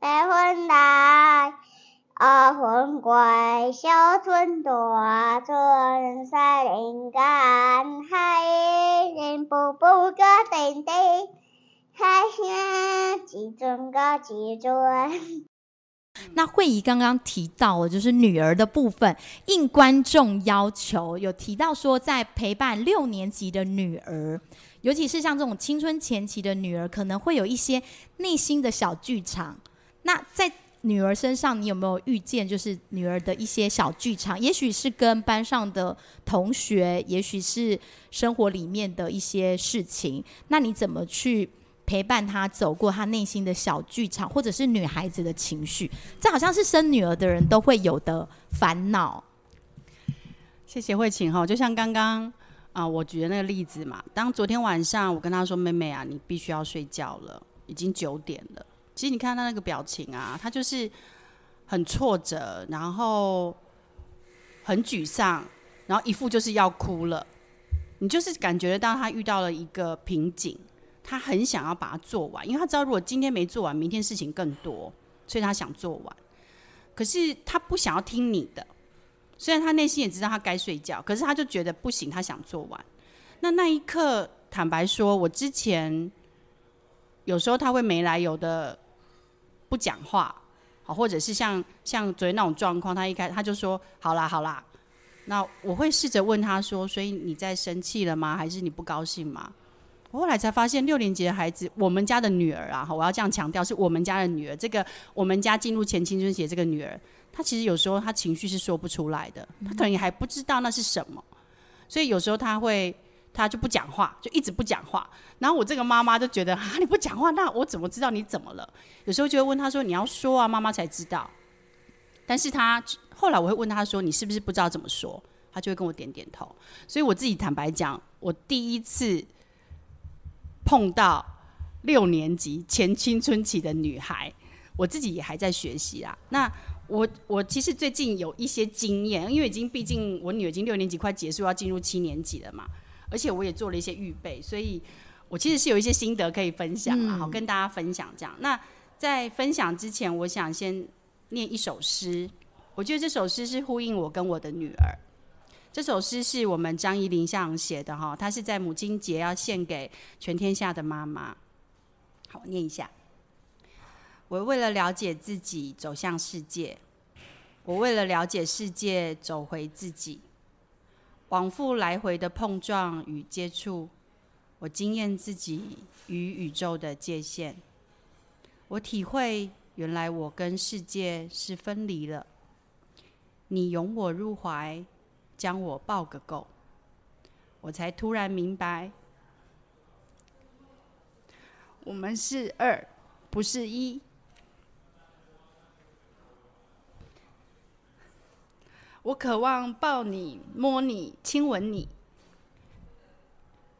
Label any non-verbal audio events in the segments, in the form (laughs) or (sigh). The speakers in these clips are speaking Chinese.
白云来，二分归，小村大村山林间，海人步步个叮叮，海声几阵个几阵。那慧仪刚刚提到了，就是女儿的部分，应观众要求，有提到说，在陪伴六年级的女儿，尤其是像这种青春前期的女儿，可能会有一些内心的小剧场。那在女儿身上，你有没有遇见，就是女儿的一些小剧场？也许是跟班上的同学，也许是生活里面的一些事情。那你怎么去？陪伴她走过她内心的小剧场，或者是女孩子的情绪，这好像是生女儿的人都会有的烦恼。谢谢慧琴哈，就像刚刚啊，我举的那个例子嘛。当昨天晚上我跟她说：“妹妹啊，你必须要睡觉了，已经九点了。”其实你看他那个表情啊，他就是很挫折，然后很沮丧，然后一副就是要哭了。你就是感觉得到他遇到了一个瓶颈。他很想要把它做完，因为他知道如果今天没做完，明天事情更多，所以他想做完。可是他不想要听你的，虽然他内心也知道他该睡觉，可是他就觉得不行，他想做完。那那一刻，坦白说，我之前有时候他会没来由的不讲话，好，或者是像像昨天那种状况，他一开他就说好啦好啦，那我会试着问他说，所以你在生气了吗？还是你不高兴吗？我后来才发现，六年级的孩子，我们家的女儿啊，我要这样强调，是我们家的女儿。这个我们家进入前青春期这个女儿，她其实有时候她情绪是说不出来的，她可能也还不知道那是什么，所以有时候她会，他就不讲话，就一直不讲话。然后我这个妈妈就觉得啊，你不讲话，那我怎么知道你怎么了？有时候就会问他说，你要说啊，妈妈才知道。但是他后来我会问他说，你是不是不知道怎么说？他就会跟我点点头。所以我自己坦白讲，我第一次。碰到六年级前青春期的女孩，我自己也还在学习啊。那我我其实最近有一些经验，因为已经毕竟我女儿已经六年级快结束，要进入七年级了嘛。而且我也做了一些预备，所以我其实是有一些心得可以分享啊，好跟大家分享这样。那在分享之前，我想先念一首诗。我觉得这首诗是呼应我跟我的女儿。这首诗是我们张怡林校长写的哈，他是在母亲节要献给全天下的妈妈。好，我念一下。我为了了解自己走向世界，我为了了解世界走回自己，往复来回的碰撞与接触，我惊艳自己与宇宙的界限。我体会原来我跟世界是分离了。你拥我入怀。将我抱个够，我才突然明白，我们是二，不是一。我渴望抱你、摸你、亲吻你，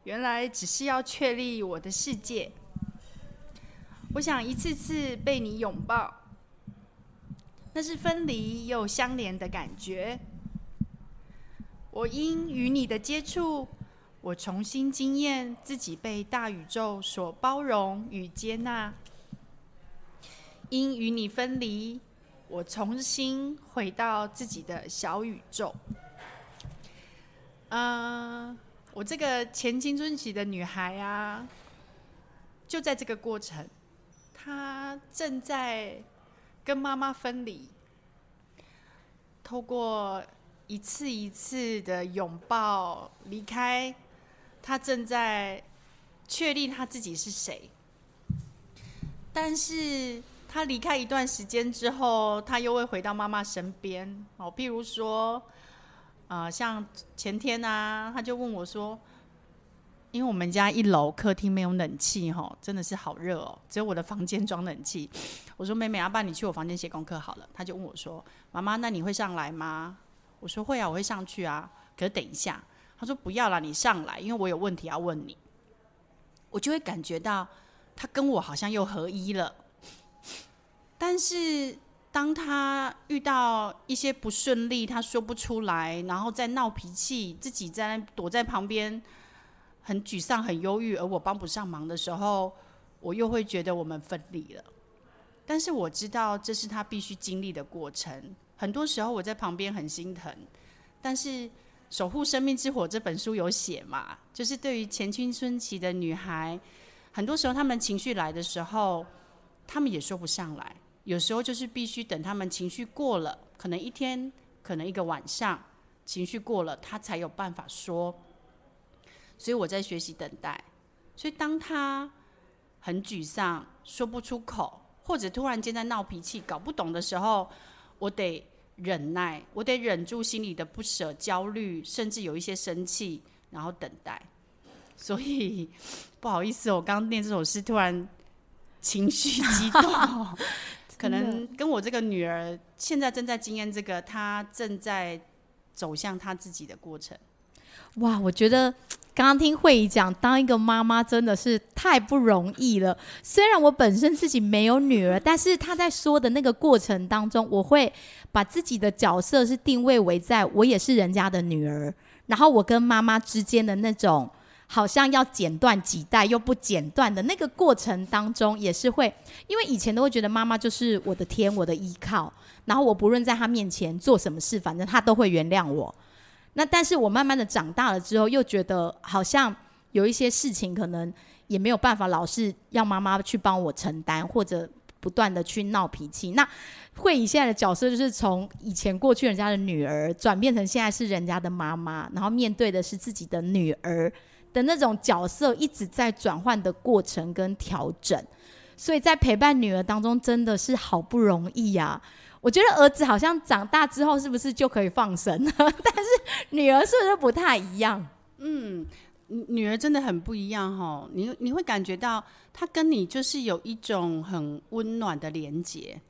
原来只是要确立我的世界。我想一次次被你拥抱，那是分离又相连的感觉。我因与你的接触，我重新经验自己被大宇宙所包容与接纳。因与你分离，我重新回到自己的小宇宙。嗯，我这个前青春期的女孩啊，就在这个过程，她正在跟妈妈分离，透过。一次一次的拥抱，离开，她正在确立她自己是谁。但是他离开一段时间之后，他又会回到妈妈身边。哦，譬如说，啊、呃，像前天啊，他就问我说：“因为我们家一楼客厅没有冷气，哈，真的是好热哦，只有我的房间装冷气。”我说：“妹妹，阿爸，你去我房间写功课好了。”他就问我说：“妈妈，那你会上来吗？”我说会啊，我会上去啊。可是等一下，他说不要了，你上来，因为我有问题要问你。我就会感觉到他跟我好像又合一了。但是当他遇到一些不顺利，他说不出来，然后在闹脾气，自己在躲在旁边，很沮丧、很忧郁，而我帮不上忙的时候，我又会觉得我们分离了。但是我知道这是他必须经历的过程。很多时候我在旁边很心疼，但是《守护生命之火》这本书有写嘛，就是对于前青春期的女孩，很多时候她们情绪来的时候，她们也说不上来。有时候就是必须等他们情绪过了，可能一天，可能一个晚上，情绪过了，他才有办法说。所以我在学习等待。所以当他很沮丧，说不出口，或者突然间在闹脾气，搞不懂的时候，我得忍耐，我得忍住心里的不舍、焦虑，甚至有一些生气，然后等待。所以不好意思，我刚念这首诗，突然情绪激动，(laughs) 可能跟我这个女儿现在正在经验这个，她正在走向她自己的过程。哇，我觉得。刚刚听慧仪讲，当一个妈妈真的是太不容易了。虽然我本身自己没有女儿，但是她在说的那个过程当中，我会把自己的角色是定位为在我也是人家的女儿，然后我跟妈妈之间的那种好像要剪断几代又不剪断的那个过程当中，也是会，因为以前都会觉得妈妈就是我的天，我的依靠，然后我不论在她面前做什么事，反正她都会原谅我。那但是我慢慢的长大了之后，又觉得好像有一些事情可能也没有办法老是要妈妈去帮我承担，或者不断的去闹脾气。那慧仪现在的角色就是从以前过去人家的女儿，转变成现在是人家的妈妈，然后面对的是自己的女儿的那种角色，一直在转换的过程跟调整。所以在陪伴女儿当中，真的是好不容易呀、啊。我觉得儿子好像长大之后是不是就可以放生了？(laughs) 但是女儿是不是不太一样？嗯，女儿真的很不一样哈。你你会感觉到她跟你就是有一种很温暖的连结，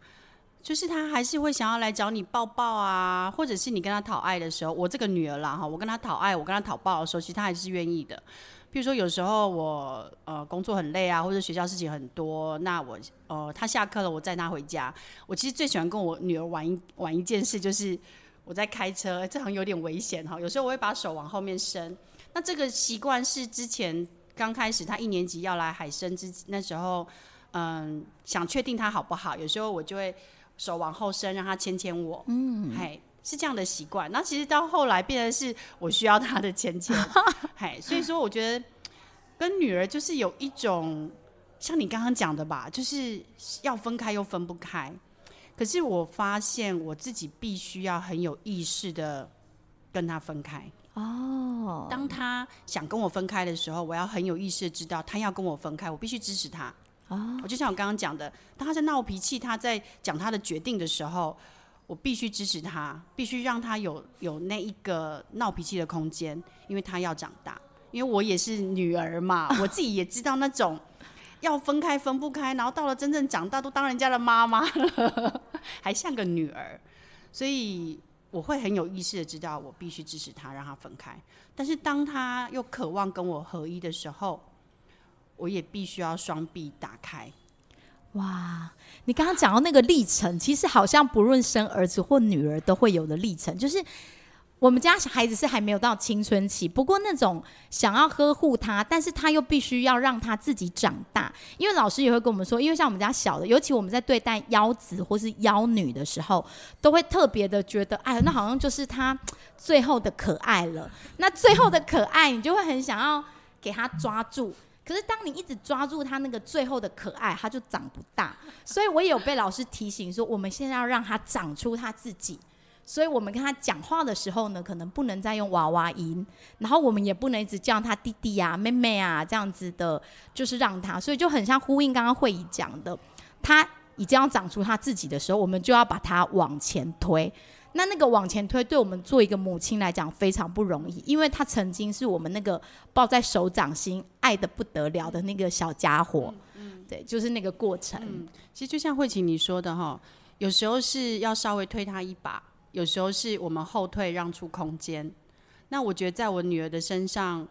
就是他还是会想要来找你抱抱啊，或者是你跟他讨爱的时候，我这个女儿啦哈，我跟他讨爱，我跟他讨抱的时候，其实她还是愿意的。比如说，有时候我呃工作很累啊，或者学校事情很多，那我呃他下课了，我载他回家。我其实最喜欢跟我女儿玩一玩一件事，就是我在开车，这好像有点危险哈。有时候我会把手往后面伸。那这个习惯是之前刚开始他一年级要来海参之那时候，嗯，想确定他好不好，有时候我就会手往后伸，让他牵牵我。嗯，嘿。是这样的习惯，那其实到后来变成是我需要他的牵牵，(laughs) 嘿，所以说我觉得跟女儿就是有一种像你刚刚讲的吧，就是要分开又分不开。可是我发现我自己必须要很有意识的跟他分开哦。当他想跟我分开的时候，我要很有意识的知道他要跟我分开，我必须支持他。哦，我就像我刚刚讲的，当他在闹脾气，他在讲他的决定的时候。我必须支持他，必须让他有有那一个闹脾气的空间，因为他要长大。因为我也是女儿嘛，(laughs) 我自己也知道那种要分开分不开，然后到了真正长大都当人家的妈妈了，(laughs) 还像个女儿，所以我会很有意识的知道，我必须支持他，让他分开。但是当他又渴望跟我合一的时候，我也必须要双臂打开。哇，你刚刚讲到那个历程，其实好像不论生儿子或女儿都会有的历程，就是我们家孩子是还没有到青春期，不过那种想要呵护他，但是他又必须要让他自己长大，因为老师也会跟我们说，因为像我们家小的，尤其我们在对待幺子或是幺女的时候，都会特别的觉得，哎，那好像就是他最后的可爱了，那最后的可爱，你就会很想要给他抓住。可是，当你一直抓住他那个最后的可爱，他就长不大。所以我也有被老师提醒说，我们现在要让他长出他自己。所以我们跟他讲话的时候呢，可能不能再用娃娃音，然后我们也不能一直叫他弟弟啊、妹妹啊这样子的，就是让他。所以就很像呼应刚刚慧仪讲的，他已经要长出他自己的时候，我们就要把他往前推。那那个往前推，对我们做一个母亲来讲非常不容易，因为他曾经是我们那个抱在手掌心、爱的不得了的那个小家伙。嗯，嗯对，就是那个过程。嗯，其实就像慧琴你说的哈，有时候是要稍微推他一把，有时候是我们后退让出空间。那我觉得在我女儿的身上，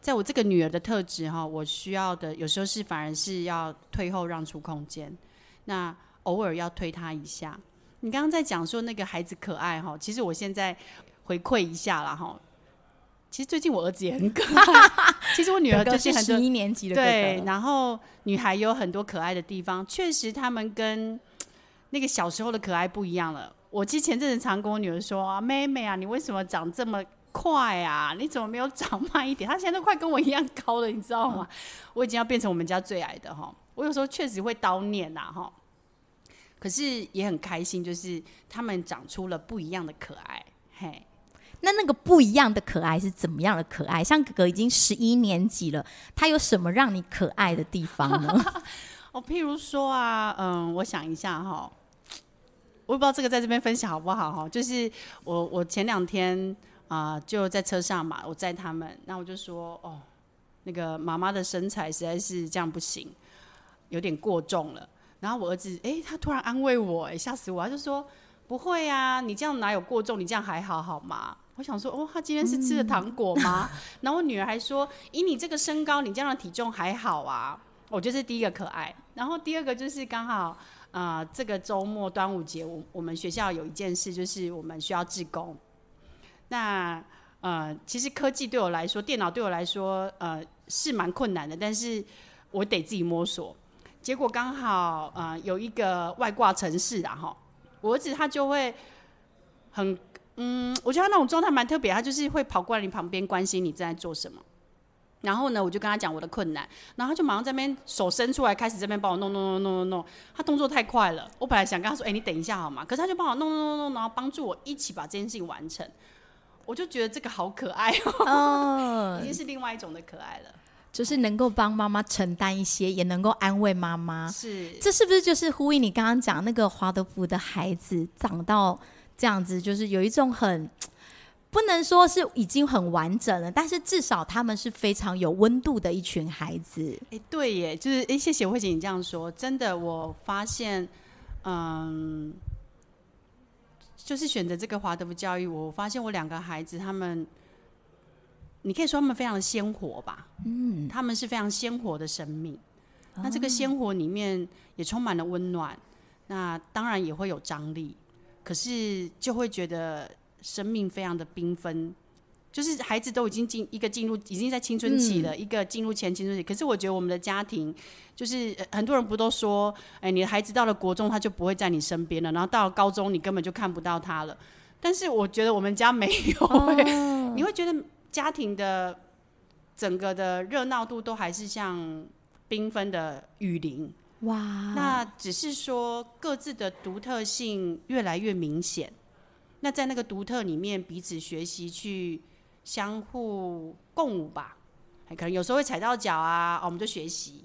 在我这个女儿的特质哈，我需要的有时候是反而是要退后让出空间，那偶尔要推她一下。你刚刚在讲说那个孩子可爱哈，其实我现在回馈一下了哈。其实最近我儿子也很可爱。(laughs) 其实我女儿就是很十一年级的对，然后女孩有很多可爱的地方，确实他们跟那个小时候的可爱不一样了。我之前阵子常跟我女儿说啊，妹妹啊，你为什么长这么快啊？你怎么没有长慢一点？她现在都快跟我一样高了，你知道吗？嗯、我已经要变成我们家最矮的哈。我有时候确实会叨念呐哈，可是也很开心，就是他们长出了不一样的可爱，嘿。那那个不一样的可爱是怎么样的可爱？像哥哥已经十一年级了，他有什么让你可爱的地方呢？(laughs) 哦，譬如说啊，嗯，我想一下哈，我也不知道这个在这边分享好不好哈。就是我我前两天啊、呃、就在车上嘛，我载他们，那我就说哦，那个妈妈的身材实在是这样不行，有点过重了。然后我儿子哎、欸，他突然安慰我，哎，吓死我，他就说不会啊，你这样哪有过重？你这样还好好吗？我想说，哦，他今天是吃了糖果吗？嗯、(laughs) 然后我女儿还说，以你这个身高，你这样的体重还好啊。我觉得是第一个可爱。然后第二个就是刚好，呃，这个周末端午节，我我们学校有一件事，就是我们需要志工。那呃，其实科技对我来说，电脑对我来说，呃，是蛮困难的，但是我得自己摸索。结果刚好，呃，有一个外挂城市啊，哈，我儿子他就会很。嗯，我觉得他那种状态蛮特别，他就是会跑过来你旁边关心你正在做什么。然后呢，我就跟他讲我的困难，然后他就马上在那边手伸出来，开始这边帮我弄弄弄弄弄弄。他动作太快了，我本来想跟他说：“哎、欸，你等一下好吗？”可是他就帮我弄弄弄弄，然后帮助我一起把这件事情完成。我就觉得这个好可爱哦，哦 (laughs) 已经是另外一种的可爱了，就是能够帮妈妈承担一些，也能够安慰妈妈。是，这是不是就是呼应你刚刚讲那个华德福的孩子长到？这样子就是有一种很 (tsk) 不能说是已经很完整了，但是至少他们是非常有温度的一群孩子。哎，对耶，就是哎，谢谢慧姐你这样说，真的，我发现，嗯，就是选择这个华德福教育，我发现我两个孩子他们，你可以说他们非常鲜活吧，嗯，他们是非常鲜活的生命，哦，那这个鲜活里面也充满了温暖，那当然也会有张力。可是就会觉得生命非常的缤纷，就是孩子都已经进一个进入已经在青春期了，嗯、一个进入前青春期。可是我觉得我们的家庭，就是很多人不都说，哎，你的孩子到了国中他就不会在你身边了，然后到了高中你根本就看不到他了。但是我觉得我们家没有、欸，哦、你会觉得家庭的整个的热闹度都还是像缤纷的雨林。哇，那只是说各自的独特性越来越明显。那在那个独特里面，彼此学习去相互共舞吧。可能有时候会踩到脚啊，我们就学习。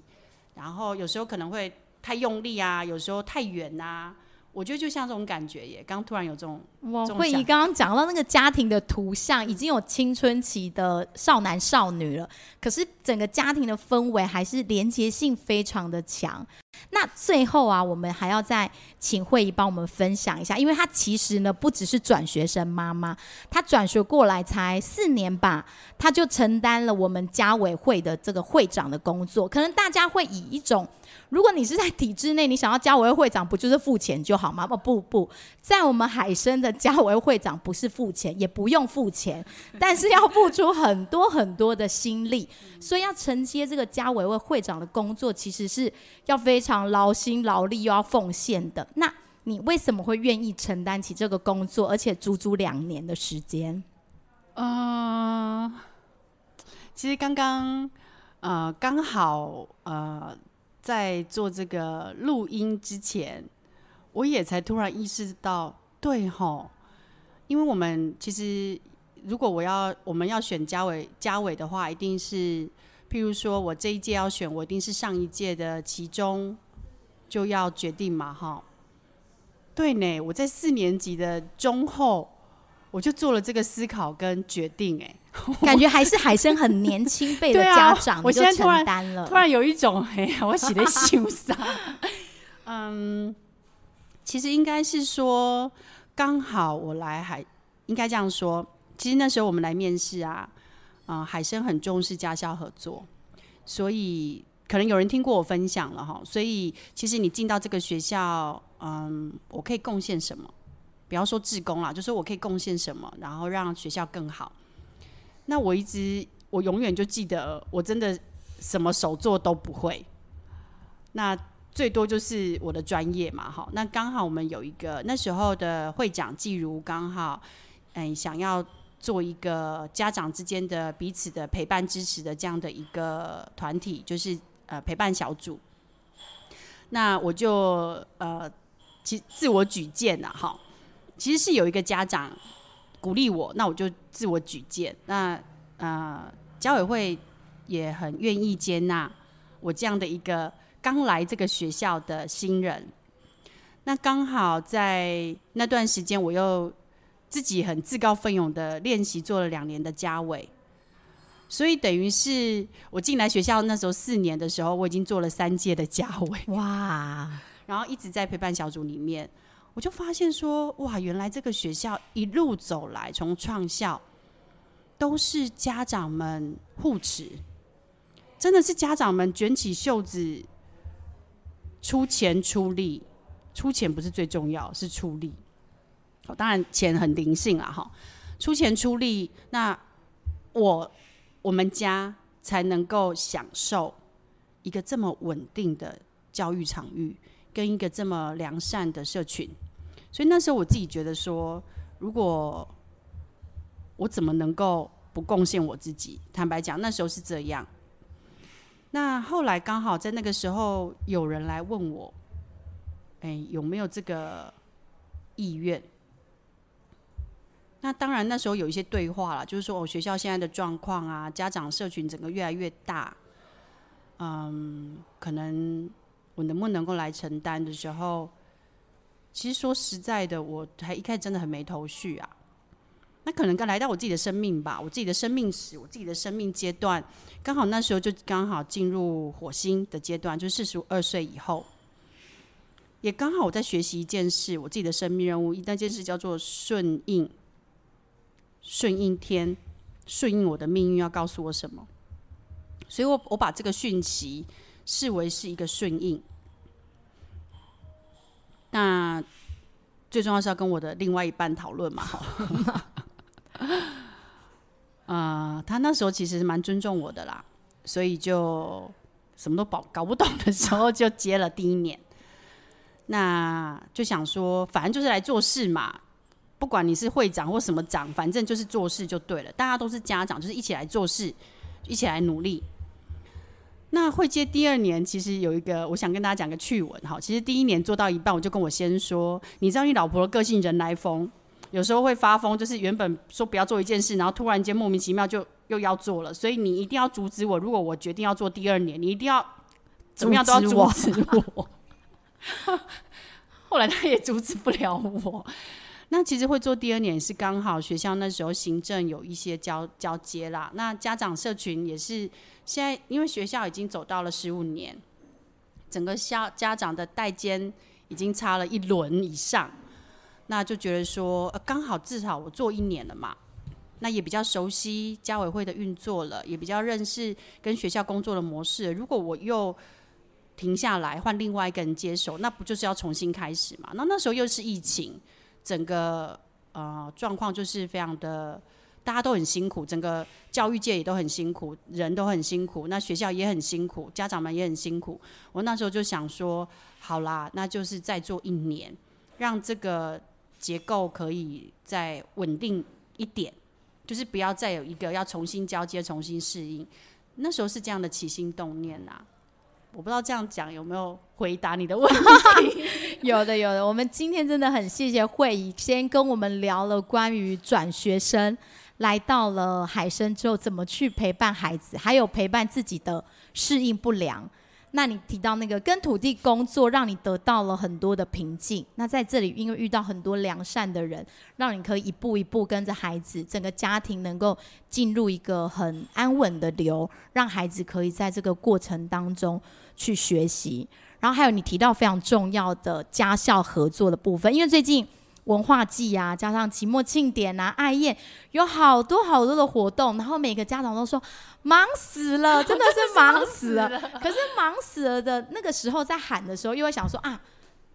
然后有时候可能会太用力啊，有时候太远啊。我觉得就像这种感觉耶，刚突然有这种。哇，慧仪刚刚讲到那个家庭的图像，已经有青春期的少男少女了，可是整个家庭的氛围还是连结性非常的强。那最后啊，我们还要再请慧仪帮我们分享一下，因为她其实呢不只是转学生妈妈，她转学过来才四年吧，她就承担了我们家委会的这个会长的工作。可能大家会以一种，如果你是在体制内，你想要家委会会长，不就是付钱就好吗？不不不，(laughs) 在我们海参的家委会会长不是付钱，也不用付钱，但是要付出很多很多的心力，所以要承接这个家委会会长的工作，其实是要非常劳心劳力又要奉献的。那你为什么会愿意承担起这个工作，而且足足两年的时间？嗯、其实刚刚呃刚好呃。在做这个录音之前，我也才突然意识到，对吼，因为我们其实如果我要我们要选家委家委的话，一定是譬如说我这一届要选，我一定是上一届的其中就要决定嘛，哈。对呢，我在四年级的中后，我就做了这个思考跟决定，哎。(laughs) 感觉还是海生很年轻辈的 (laughs) 家长，我现在突然担了，突然有一种 (laughs) 哎呀，我写的羞涩。嗯，其实应该是说，刚好我来海，应该这样说。其实那时候我们来面试啊，啊、海生很重视家校合作，所以可能有人听过我分享了哈。所以其实你进到这个学校，嗯，我可以贡献什么？不要说志工啦，就说我可以贡献什么，然后让学校更好。那我一直，我永远就记得，我真的什么手作都不会。那最多就是我的专业嘛，哈。那刚好我们有一个那时候的会长季如，刚好，哎，想要做一个家长之间的彼此的陪伴支持的这样的一个团体，就是呃陪伴小组。那我就呃，其自我举荐呐，哈。其实是有一个家长鼓励我，那我就自我举荐。那呃，家委会也很愿意接纳我这样的一个刚来这个学校的新人。那刚好在那段时间，我又自己很自告奋勇的练习做了两年的家委，所以等于是我进来学校那时候四年的时候，我已经做了三届的家委。哇！(laughs) 然后一直在陪伴小组里面。我就发现说，哇，原来这个学校一路走来，从创校都是家长们护持，真的是家长们卷起袖子出钱出力，出钱不是最重要，是出力。当然钱很灵性啊，哈，出钱出力，那我我们家才能够享受一个这么稳定的教育场域，跟一个这么良善的社群。所以那时候我自己觉得说，如果我怎么能够不贡献我自己？坦白讲，那时候是这样。那后来刚好在那个时候，有人来问我，哎，有没有这个意愿？那当然那时候有一些对话了，就是说我学校现在的状况啊，家长社群整个越来越大，嗯，可能我能不能够来承担的时候。其实说实在的，我还一开始真的很没头绪啊。那可能刚来到我自己的生命吧，我自己的生命史，我自己的生命阶段，刚好那时候就刚好进入火星的阶段，就四十二岁以后，也刚好我在学习一件事，我自己的生命任务，那件事叫做顺应，顺应天，顺应我的命运要告诉我什么。所以我我把这个讯息视为是一个顺应。那最重要是要跟我的另外一半讨论嘛，哈，(laughs) 呃，他那时候其实是蛮尊重我的啦，所以就什么都搞搞不懂的时候就接了第一年，那就想说，反正就是来做事嘛，不管你是会长或什么长，反正就是做事就对了，大家都是家长，就是一起来做事，一起来努力。那会接第二年，其实有一个，我想跟大家讲个趣闻哈。其实第一年做到一半，我就跟我先说，你知道你老婆的个性人来疯，有时候会发疯，就是原本说不要做一件事，然后突然间莫名其妙就又要做了，所以你一定要阻止我。如果我决定要做第二年，你一定要 (laughs) 怎么样都要阻止我。(laughs) 后来他也阻止不了我。那其实会做第二年是刚好学校那时候行政有一些交交接啦，那家长社群也是现在因为学校已经走到了十五年，整个校家长的代间已经差了一轮以上，那就觉得说刚好至少我做一年了嘛，那也比较熟悉家委会的运作了，也比较认识跟学校工作的模式。如果我又停下来换另外一个人接手，那不就是要重新开始嘛？那那时候又是疫情。整个呃状况就是非常的，大家都很辛苦，整个教育界也都很辛苦，人都很辛苦，那学校也很辛苦，家长们也很辛苦。我那时候就想说，好啦，那就是再做一年，让这个结构可以再稳定一点，就是不要再有一个要重新交接、重新适应。那时候是这样的起心动念呐、我不知道这样讲有没有回答你的问题？(laughs) 有的，有的。我们今天真的很谢谢慧仪，先跟我们聊了关于转学生来到了海参之后怎么去陪伴孩子，还有陪伴自己的适应不良。那你提到那个跟土地工作，让你得到了很多的平静。那在这里，因为遇到很多良善的人，让你可以一步一步跟着孩子，整个家庭能够进入一个很安稳的流，让孩子可以在这个过程当中去学习。然后还有你提到非常重要的家校合作的部分，因为最近。文化季啊，加上期末庆典啊，爱宴，有好多好多的活动，然后每个家长都说忙死了，真的是忙死了。死 (laughs) 了可是忙死了的那个时候，在喊的时候，又会想说啊，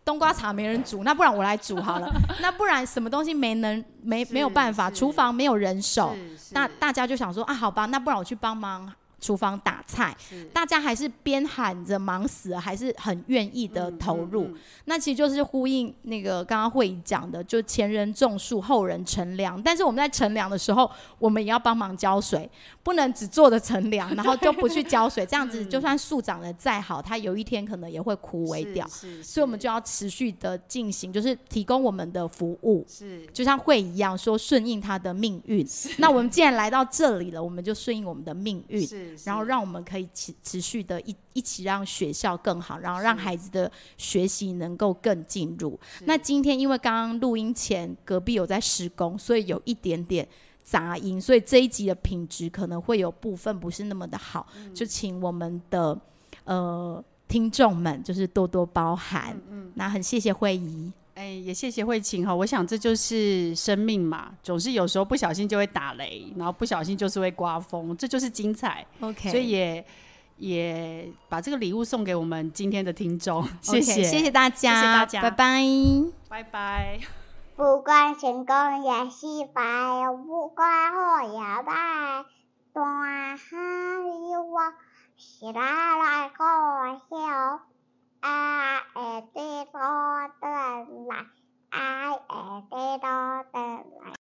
冬瓜茶没人煮，那不然我来煮好了。(laughs) 那不然什么东西没能没没有办法，厨房没有人手，那大家就想说啊，好吧，那不然我去帮忙。厨房打菜，大家还是边喊着忙死了，还是很愿意的投入。嗯嗯嗯、那其实就是呼应那个刚刚会议讲的，就前人种树，后人乘凉。但是我们在乘凉的时候，我们也要帮忙浇水，不能只坐着乘凉，(laughs) 然后就不去浇水。这样子，就算树长得再好，它有一天可能也会枯萎掉。所以，我们就要持续的进行，就是提供我们的服务。是，就像慧仪一样说，顺应他的命运。那我们既然来到这里了，我们就顺应我们的命运。然后让我们可以持持续的一一起让学校更好，然后让孩子的学习能够更进入。那今天因为刚刚录音前隔壁有在施工，所以有一点点杂音，所以这一集的品质可能会有部分不是那么的好，嗯、就请我们的呃听众们就是多多包涵。嗯，嗯，那很谢谢慧仪。哎，也谢谢慧琴哈，我想这就是生命嘛，总是有时候不小心就会打雷，然后不小心就是会刮风，这就是精彩。OK，所以也也把这个礼物送给我们今天的听众谢谢，谢谢大家，谢谢大家，拜拜，拜拜。不管成功也失败，不管好也坏，大海里我是来。I am the golden light. I am the là ai?